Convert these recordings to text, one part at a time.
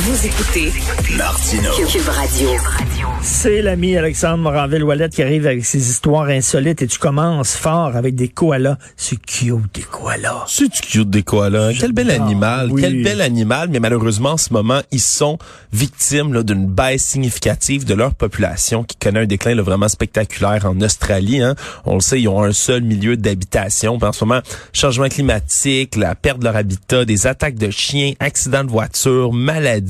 Vous écoutez. Cube Radio. C'est l'ami Alexandre Moranville-Wallet qui arrive avec ses histoires insolites et tu commences fort avec des koalas. C'est cute, des koalas. C'est du cute des koalas. Quel bel animal. oui. Quel bel animal. Mais malheureusement, en ce moment, ils sont victimes là, d'une baisse significative de leur population qui connaît un déclin là, vraiment spectaculaire en Australie. Hein. On le sait, ils ont un seul milieu d'habitation. En ce moment, changement climatique, la perte de leur habitat, des attaques de chiens, accidents de voiture, maladies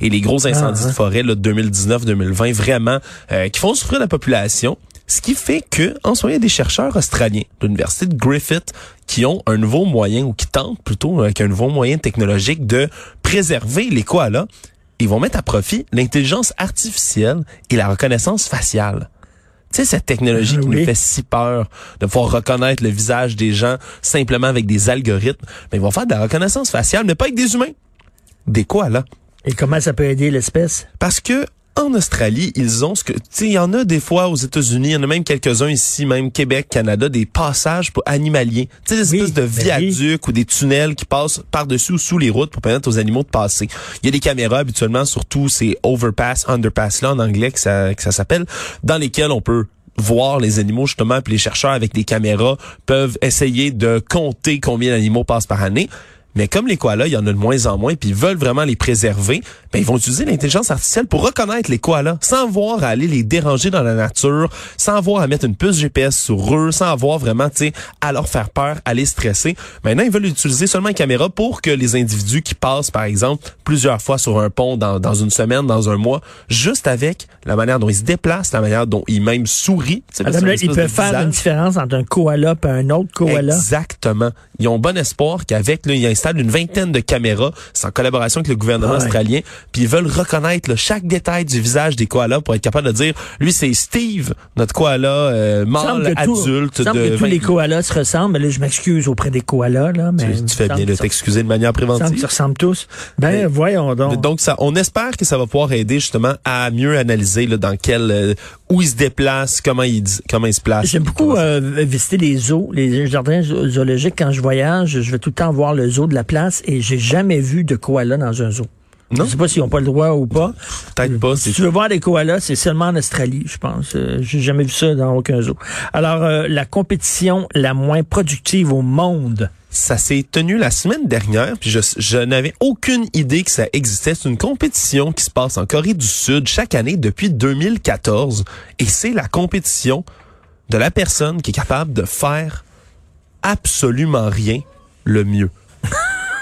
et les gros incendies Ah, de forêt là, de 2019-2020, vraiment, euh, qui font souffrir la population. Ce qui fait que, en moment, il y a des chercheurs australiens de l'université de Griffith qui ont un nouveau moyen, ou qui tentent plutôt avec un nouveau moyen technologique de préserver les koalas. Ils vont mettre à profit l'intelligence artificielle et la reconnaissance faciale. Tu sais, cette technologie qui Oui. nous fait si peur de pouvoir reconnaître le visage des gens simplement avec des algorithmes. Mais ils vont faire de la reconnaissance faciale, mais pas avec des humains. Des koalas. Et comment ça peut aider l'espèce? Parce que en Australie, ils ont ce que tu sais, il y en a des fois aux États-Unis, il y en a même quelques-uns ici, même Québec, Canada, des passages pour animaliers. Tu sais, des Oui, espèces de ben oui. viaducs ou des tunnels qui passent par-dessus ou sous les routes pour permettre aux animaux de passer. Il y a des caméras habituellement, surtout ces overpass, underpass là en anglais que ça, que ça s'appelle, dans lesquels on peut voir les animaux justement, puis les chercheurs avec des caméras peuvent essayer de compter combien d'animaux passent par année. Mais comme les koalas, il y en a de moins en moins, puis ils veulent vraiment les préserver, ben ils vont utiliser l'intelligence artificielle pour reconnaître les koalas, sans avoir à aller les déranger dans la nature, sans avoir à mettre une puce GPS sur eux, sans avoir vraiment, tu sais, à leur faire peur, à les stresser. Maintenant, ils veulent utiliser seulement une caméra pour que les individus qui passent, par exemple, plusieurs fois sur un pont dans, dans une semaine, dans un mois, juste avec la manière dont ils se déplacent, la manière dont ils même sourient. Madame, là, ils peuvent faire visage. une différence entre un koala et un autre koala. Exactement. Ils ont bon espoir qu'avec, ils installent une vingtaine de caméras, c'est en collaboration avec le gouvernement ouais. australien, puis ils veulent reconnaître là, chaque détail du visage des koalas pour être capable de dire, lui c'est Steve, notre koala euh, mâle adulte il semble de que tous 20 les koalas se ressemblent. Mais là, je m'excuse auprès des koalas, là. Mais Tu, tu fais bien de t'excuser de manière semble préventive. qu'ils se ressemblent tous. Ben, Mais- voyons donc. Donc ça, on espère que ça va pouvoir aider justement à mieux analyser là, dans quel euh, où ils se déplacent, comment ils comment ils se placent. J'aime beaucoup euh, visiter les zoos, les jardins zo- zoologiques. Quand je voyage, je vais tout le temps voir le zoo de la place et j'ai jamais vu de koala dans un zoo. Non? Je sais pas s'ils ont pas le droit ou pas. Peut-être pas. Si tu veux voir des koalas, c'est seulement en Australie, je pense. Euh, j'ai jamais vu ça dans aucun zoo. Alors, euh, la compétition la moins productive au monde. Ça s'est tenu la semaine dernière, puis je, je n'avais aucune idée que ça existait. C'est une compétition qui se passe en Corée du Sud chaque année depuis 2014, et c'est la compétition de la personne qui est capable de faire absolument rien le mieux.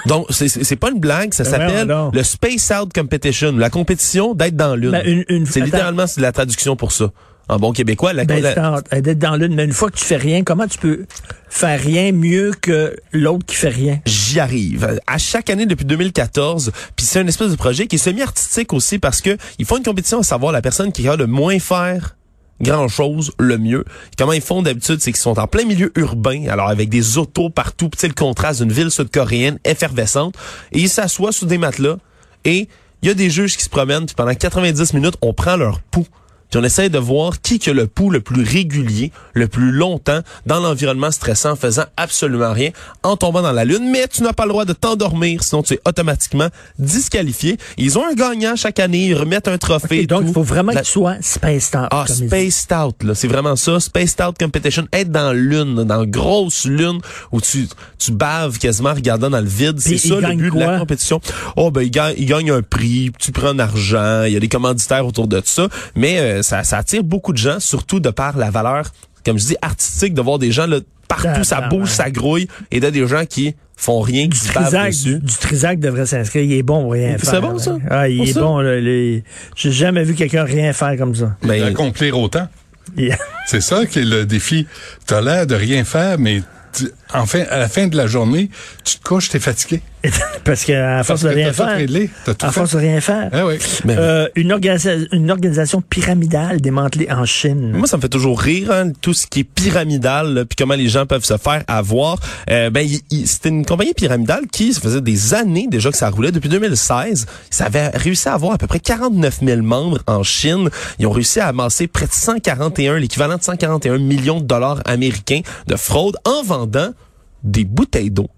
Donc, c'est- pas une blague, ça Ben s'appelle le Space Out Competition, la compétition d'être dans l'une. Ben, une- une- c'est littéralement c'est la traduction pour ça. En bon québécois, la, Ben, la- d'être dans l'une. Mais une fois que tu fais rien, comment tu peux faire rien mieux que l'autre qui fait rien? J'y arrive. À chaque année depuis 2014, puis c'est un espèce de projet qui est semi-artistique aussi parce que ils font une compétition à savoir la personne qui a le moins faire grand chose le mieux. Comment ils font d'habitude, c'est qu'ils sont en plein milieu urbain, alors avec des autos partout, sais, le contraste d'une ville sud-coréenne effervescente, et ils s'assoient sous des matelas et il y a des juges qui se promènent, puis pendant 90 minutes, on prend leur pouls. Puis on essaie de voir qui que le pouls le plus régulier, le plus longtemps dans l'environnement stressant, en faisant absolument rien, en tombant dans la lune. Mais tu n'as pas le droit de t'endormir, sinon tu es automatiquement disqualifié. Ils ont un gagnant chaque année, ils remettent un trophée. Donc, il faut vraiment La- que tu sois spaced out. ah. Spaced Out, là, c'est vraiment ça. Spaced Out Competition, être dans lune, dans grosse lune, où tu, tu baves quasiment en regardant dans le vide. C'est ça le but de quoi? la compétition. Oh, ben, il gagne, il gagne un prix, tu prends de l'argent, il y a des commanditaires autour de ça. Mais euh, ça, ça attire beaucoup de gens, surtout de par la valeur, comme je dis, artistique, de voir des gens là, partout, ça bouge, ça grouille, et de des gens qui font rien, qui Du Trisac, du, du Trisac devrait s'inscrire. Il est bon pour rien C'est faire. bon, ça? Ah, il Pour est ça? bon. là, les- J'ai jamais vu quelqu'un rien faire comme ça. Ben, Accomplir autant. Il- C'est ça qui est le défi. T'as l'air de rien faire, mais tu- en fin, à la fin de la journée, tu te couches, t'es fatigué. Parce qu'à force Parce de que rien t'as tout faire. réglé, t'as tout À force de rien faire. Ah oui. Mais- Euh, une, organisa- une organisation pyramidale démantelée en Chine. Moi, ça me fait toujours rire, hein, tout ce qui est pyramidal, là, puis comment les gens peuvent se faire avoir. Euh, ben, c'était une compagnie pyramidale qui, ça faisait des années déjà que ça roulait, depuis 2016. Ça avait réussi à avoir à peu près 49 000 membres en Chine. Ils ont réussi à amasser près de 141, l'équivalent de 141 millions de dollars américains de fraude en vendant des bouteilles d'eau.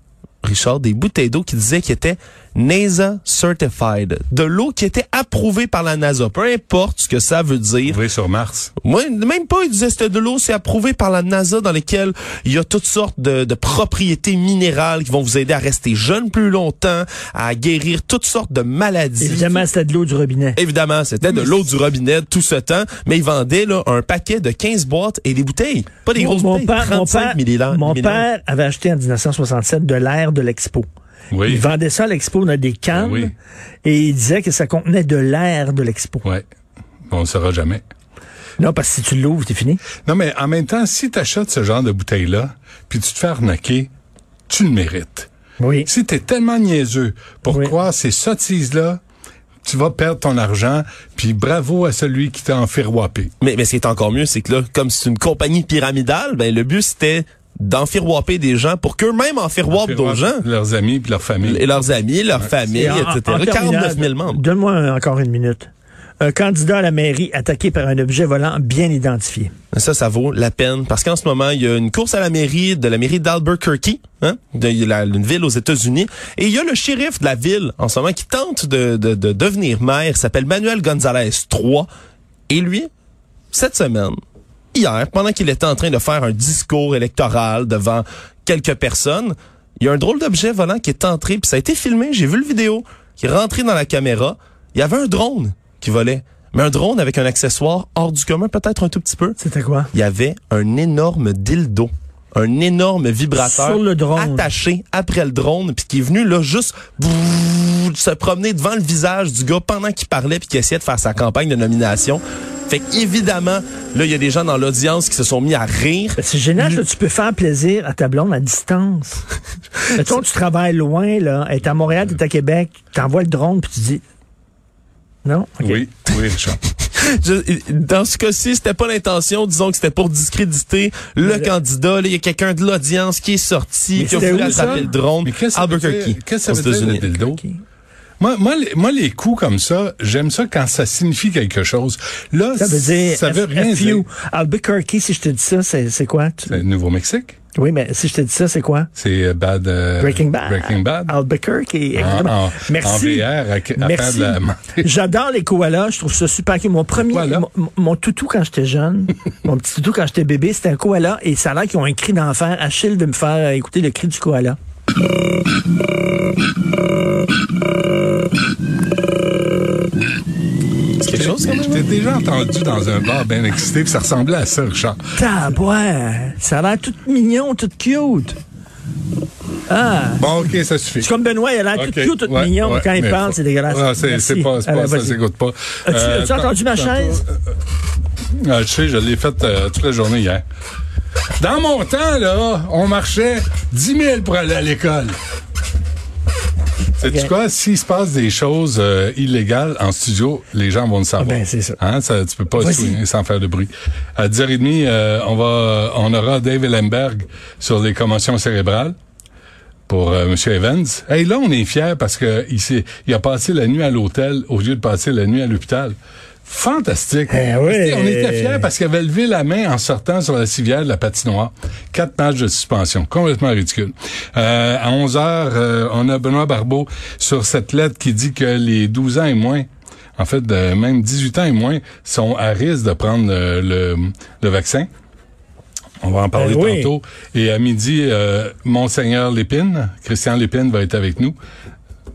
Richard, des bouteilles d'eau qui disaient qu'ils étaient NASA Certified. De l'eau qui était approuvée par la NASA. Peu importe ce que ça veut dire. Oui, sur Mars. Moi, même pas, il disait c'était de l'eau, c'est approuvé par la NASA dans lesquelles il y a toutes sortes de, de propriétés minérales qui vont vous aider à rester jeune plus longtemps, à guérir toutes sortes de maladies. Évidemment, c'était de l'eau du robinet. Évidemment, c'était de l'eau du robinet tout ce temps, mais ils vendaient là, un paquet de 15 boîtes et des bouteilles. Pas des grosses mon bouteilles, père, mon 35 père, millilitres. mon père avait acheté en 1967 de l'air de l'Expo. Oui. Il vendait ça à l'Expo dans des cannes Oui. et il disait que ça contenait de l'air de l'Expo. Ouais. On ne saura jamais. Non, parce que si tu l'ouvres, c'est fini. Non, mais en même temps, si tu achètes ce genre de bouteille-là, puis tu te fais arnaquer, tu le mérites. Oui. Si tu es tellement niaiseux pour Oui. croire ces sottises-là, tu vas perdre ton argent, puis bravo à celui qui t'a enfiroipé. Mais, mais ce qui est encore mieux, c'est que là, comme c'est une compagnie pyramidale, ben le but c'était d'enfiroiper des gens pour qu'eux-mêmes enfiroipent d'autres gens. Leurs amis puis leur famille. Et leurs amis, leurs familles, Et en- en- etc. en 49 000 terminale, membres. Donne-moi encore une minute. Un candidat à la mairie attaqué par un objet volant bien identifié. Ça, ça vaut la peine parce qu'en ce moment, il y a une course à la mairie de la mairie d'Albuquerque, hein, de la- une ville aux États-Unis, et il y a le shérif de la ville en ce moment qui tente de, de, de devenir maire, il s'appelle Manuel Gonzalez III, et lui, cette semaine, hier, pendant qu'il était en train de faire un discours électoral devant quelques personnes, il y a un drôle d'objet volant qui est entré, puis ça a été filmé, j'ai vu le vidéo, qui est rentré dans la caméra. Il y avait un drone qui volait, mais un drone avec un accessoire hors du commun, peut-être un tout petit peu C'était quoi? il y avait un énorme dildo, un énorme vibrateur Sur le drone. attaché après le drone, puis qui est venu là juste se promener devant le visage du gars pendant qu'il parlait puis qu'il essayait de faire sa campagne de nomination. Fait qu'évidemment, là, il y a des gens dans l'audience qui se sont mis à rire. Ben, C'est génial, ça, tu peux faire plaisir à ta blonde à distance. Mettons, tu travailles loin, là, elle est à Montréal, tu es à Québec, tu envoies le drone, puis tu dis... Non? Oui, oui, Richard. Je- dans ce cas-ci, c'était pas l'intention, disons que c'était pour discréditer le Mais- candidat. Là, il y a quelqu'un de l'audience qui est sorti, qui a voulu attraper le drone. Mais qu'est-ce que ça veut Albuquerque, dire- qu'est-ce que ça aux veut dire, le États-Unis. dildo? Moi, moi, les, moi, les coups comme ça, j'aime ça quand ça signifie quelque chose. Là, Ça veut dire... ça veut rien dire. Albuquerque, si je te dis ça, c'est c'est quoi? C'est Nouveau-Mexique. Oui, mais si je te dis ça, c'est quoi? C'est euh, Bad. euh, Breaking Bad. Breaking Bad. Albuquerque. et- En, Merci. en VR, à, à faire Merci. de la J'adore les koalas, je trouve ça super. Mon premier, mon, mon toutou quand j'étais jeune, mon petit toutou quand j'étais bébé, c'était un koala et ça a l'air qu'ils ont un cri d'enfer. Achille veut me faire écouter le cri du koala. C'est quelque chose, quand Je même? t'ai déjà entendu dans un bar bien excité, puis ça ressemblait à ça, Richard. Tabouin, ça a l'air tout mignon, tout cute. Ah, Bon, OK, ça suffit. c'est comme Benoît, il a l'air tout cute, tout ouais, mignon, ouais, quand il parle, c'est dégueulasse. Ah, c'est Merci. c'est pas, c'est Allez, pas ça s'écoute pas. As-tu- Euh, as-tu entendu ma chaise? Ah, je sais, je l'ai faite euh, toute la journée hier. Dans mon temps, là, on marchait 10 000 pour aller à l'école. Sais-tu Ok. quoi? S'il se passe des choses euh, illégales en studio, les gens vont le savoir. Ah ben, c'est ça. Hein? ça tu peux pas souligner sans faire de bruit. À 10h30, euh, on va, on aura Dave Ellenberg sur les commotions cérébrales pour euh, M. Evans. Hey, là, on est fiers parce que il, s'est- il a passé la nuit à l'hôtel au lieu de passer la nuit à l'hôpital. Fantastique. Eh oui. On était fiers parce qu'il avait levé la main en sortant sur la civière de la patinoire. Quatre matchs de suspension. Complètement ridicule. Euh, à 11 heures, euh, on a Benoît Barbeau sur cette lettre qui dit que les 12 ans et moins en fait, de même 18 ans et moins sont à risque de prendre le, le vaccin. On va en parler Ben oui. tantôt. Et à midi, euh, Monseigneur Lépine, Christian Lépine va être avec nous,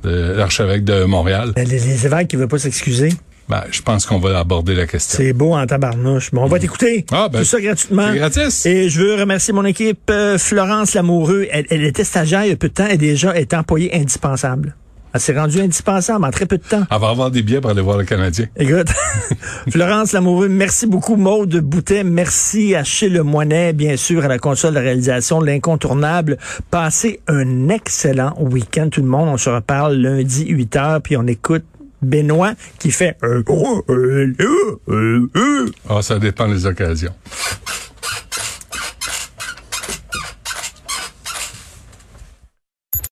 l'archevêque de Montréal. Les, les évêques qui ne veulent pas s'excuser, Ben, je pense qu'on va aborder la question. c'est beau en tabarnouche. Bon, on va t'écouter. Ah, ben, Tout ça gratuitement. gratis. Et je veux remercier mon équipe. euh, Florence Lamoureux, elle, elle était stagiaire il y a peu de temps et déjà est employée indispensable. Elle s'est rendue indispensable en très peu de temps. Elle va avoir des billets pour aller voir le Canadien. Écoute, Florence Lamoureux, merci beaucoup. Maude Boutet, merci à Chez Le Moinet, bien sûr, à la console de réalisation de l'incontournable. Passez un excellent week-end, tout le monde. On se reparle lundi 8 h, puis on écoute Benoît qui fait... Ah, ça dépend des occasions.